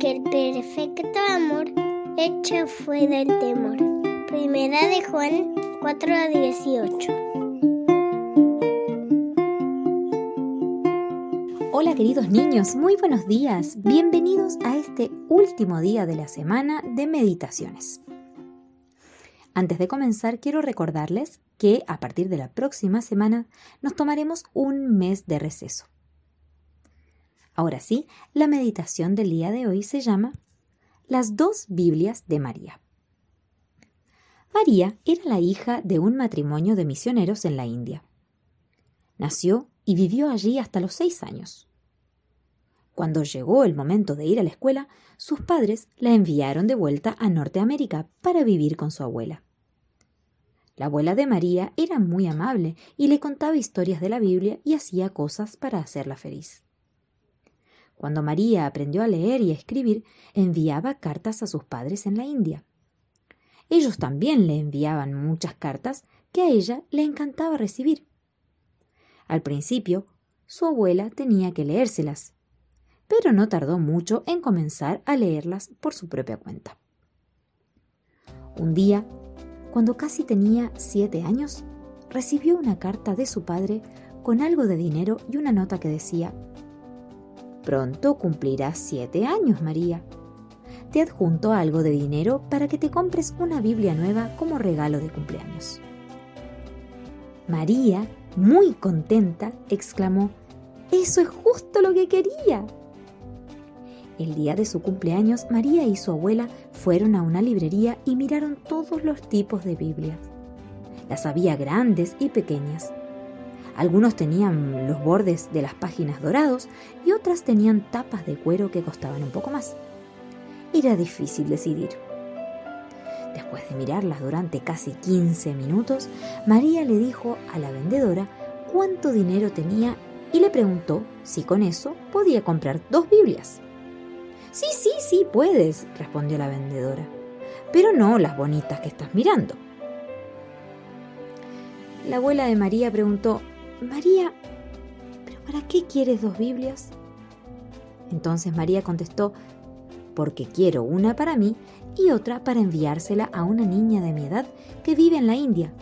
que el perfecto amor echa fuera el temor. Primera de Juan 4:18. Hola queridos niños, muy buenos días. Bienvenidos a este último día de la semana de meditaciones. Antes de comenzar, quiero recordarles que a partir de la próxima semana nos tomaremos un mes de receso. Ahora sí, la meditación del día de hoy se llama Las dos Biblias de María. María era la hija de un matrimonio de misioneros en la India. Nació y vivió allí hasta los seis años. Cuando llegó el momento de ir a la escuela, sus padres la enviaron de vuelta a Norteamérica para vivir con su abuela. La abuela de María era muy amable y le contaba historias de la Biblia y hacía cosas para hacerla feliz. Cuando María aprendió a leer y a escribir, enviaba cartas a sus padres en la India. Ellos también le enviaban muchas cartas que a ella le encantaba recibir. Al principio, su abuela tenía que leérselas, pero no tardó mucho en comenzar a leerlas por su propia cuenta. Un día, cuando casi tenía siete años, recibió una carta de su padre con algo de dinero y una nota que decía Pronto cumplirás siete años, María. Te adjunto algo de dinero para que te compres una Biblia nueva como regalo de cumpleaños. María, muy contenta, exclamó, Eso es justo lo que quería. El día de su cumpleaños, María y su abuela fueron a una librería y miraron todos los tipos de Biblias. Las había grandes y pequeñas. Algunos tenían los bordes de las páginas dorados y otras tenían tapas de cuero que costaban un poco más. Era difícil decidir. Después de mirarlas durante casi 15 minutos, María le dijo a la vendedora cuánto dinero tenía y le preguntó si con eso podía comprar dos Biblias. Sí, sí, sí, puedes, respondió la vendedora, pero no las bonitas que estás mirando. La abuela de María preguntó, María, ¿pero para qué quieres dos Biblias? Entonces María contestó, porque quiero una para mí y otra para enviársela a una niña de mi edad que vive en la India,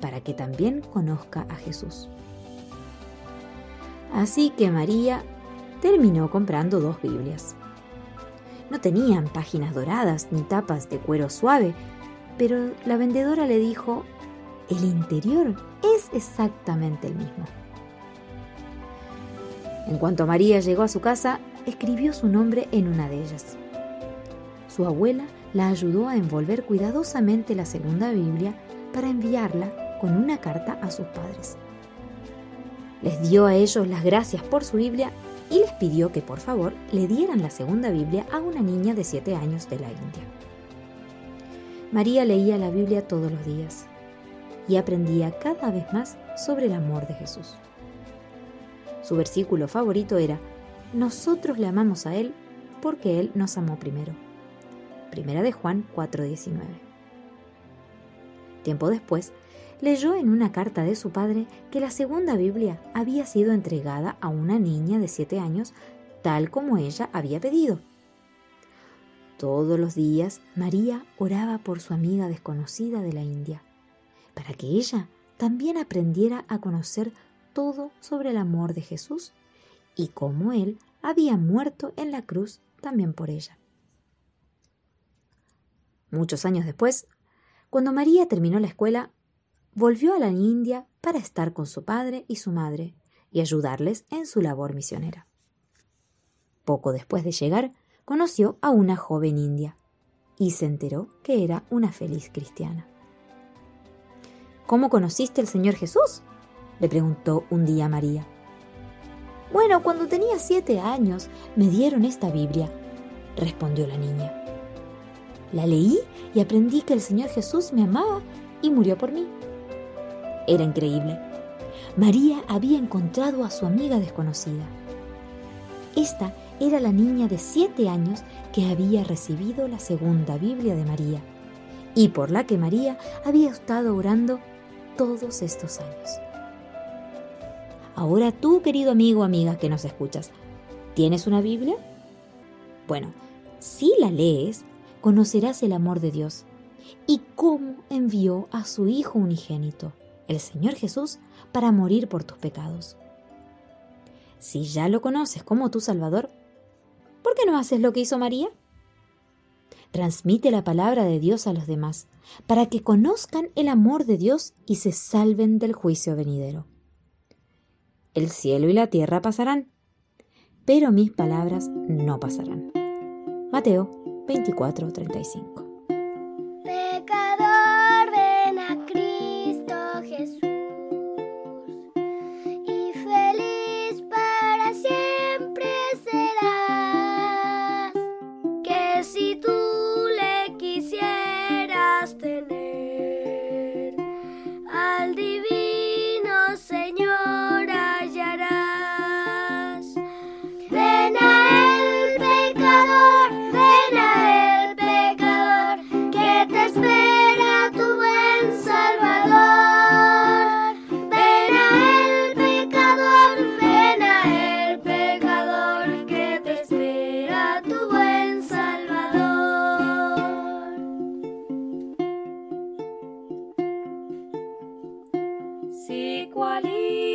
para que también conozca a Jesús. Así que María terminó comprando dos Biblias. No tenían páginas doradas ni tapas de cuero suave, pero la vendedora le dijo, el interior es exactamente el mismo. En cuanto María llegó a su casa, escribió su nombre en una de ellas. Su abuela la ayudó a envolver cuidadosamente la segunda Biblia para enviarla con una carta a sus padres. Les dio a ellos las gracias por su Biblia y les pidió que por favor le dieran la segunda Biblia a una niña de siete años de la India. María leía la Biblia todos los días y aprendía cada vez más sobre el amor de Jesús. Su versículo favorito era, Nosotros le amamos a Él porque Él nos amó primero. Primera de Juan 4:19. Tiempo después, leyó en una carta de su padre que la segunda Biblia había sido entregada a una niña de siete años tal como ella había pedido. Todos los días María oraba por su amiga desconocida de la India, para que ella también aprendiera a conocer todo sobre el amor de Jesús y cómo Él había muerto en la cruz también por ella. Muchos años después, cuando María terminó la escuela, volvió a la India para estar con su padre y su madre y ayudarles en su labor misionera. Poco después de llegar, conoció a una joven india y se enteró que era una feliz cristiana. ¿Cómo conociste al Señor Jesús? le preguntó un día María. Bueno, cuando tenía siete años me dieron esta Biblia, respondió la niña. La leí y aprendí que el Señor Jesús me amaba y murió por mí. Era increíble. María había encontrado a su amiga desconocida. Esta era la niña de siete años que había recibido la segunda Biblia de María y por la que María había estado orando todos estos años. Ahora tú, querido amigo o amiga que nos escuchas, ¿tienes una Biblia? Bueno, si la lees, conocerás el amor de Dios y cómo envió a su Hijo unigénito, el Señor Jesús, para morir por tus pecados. Si ya lo conoces como tu Salvador, ¿por qué no haces lo que hizo María? Transmite la palabra de Dios a los demás, para que conozcan el amor de Dios y se salven del juicio venidero. El cielo y la tierra pasarán, pero mis palabras no pasarán. Mateo 24:35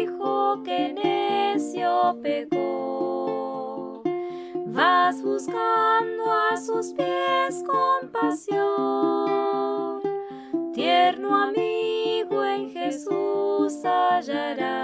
hijo que necio pecó, vas buscando a sus pies compasión, tierno amigo en Jesús hallarás.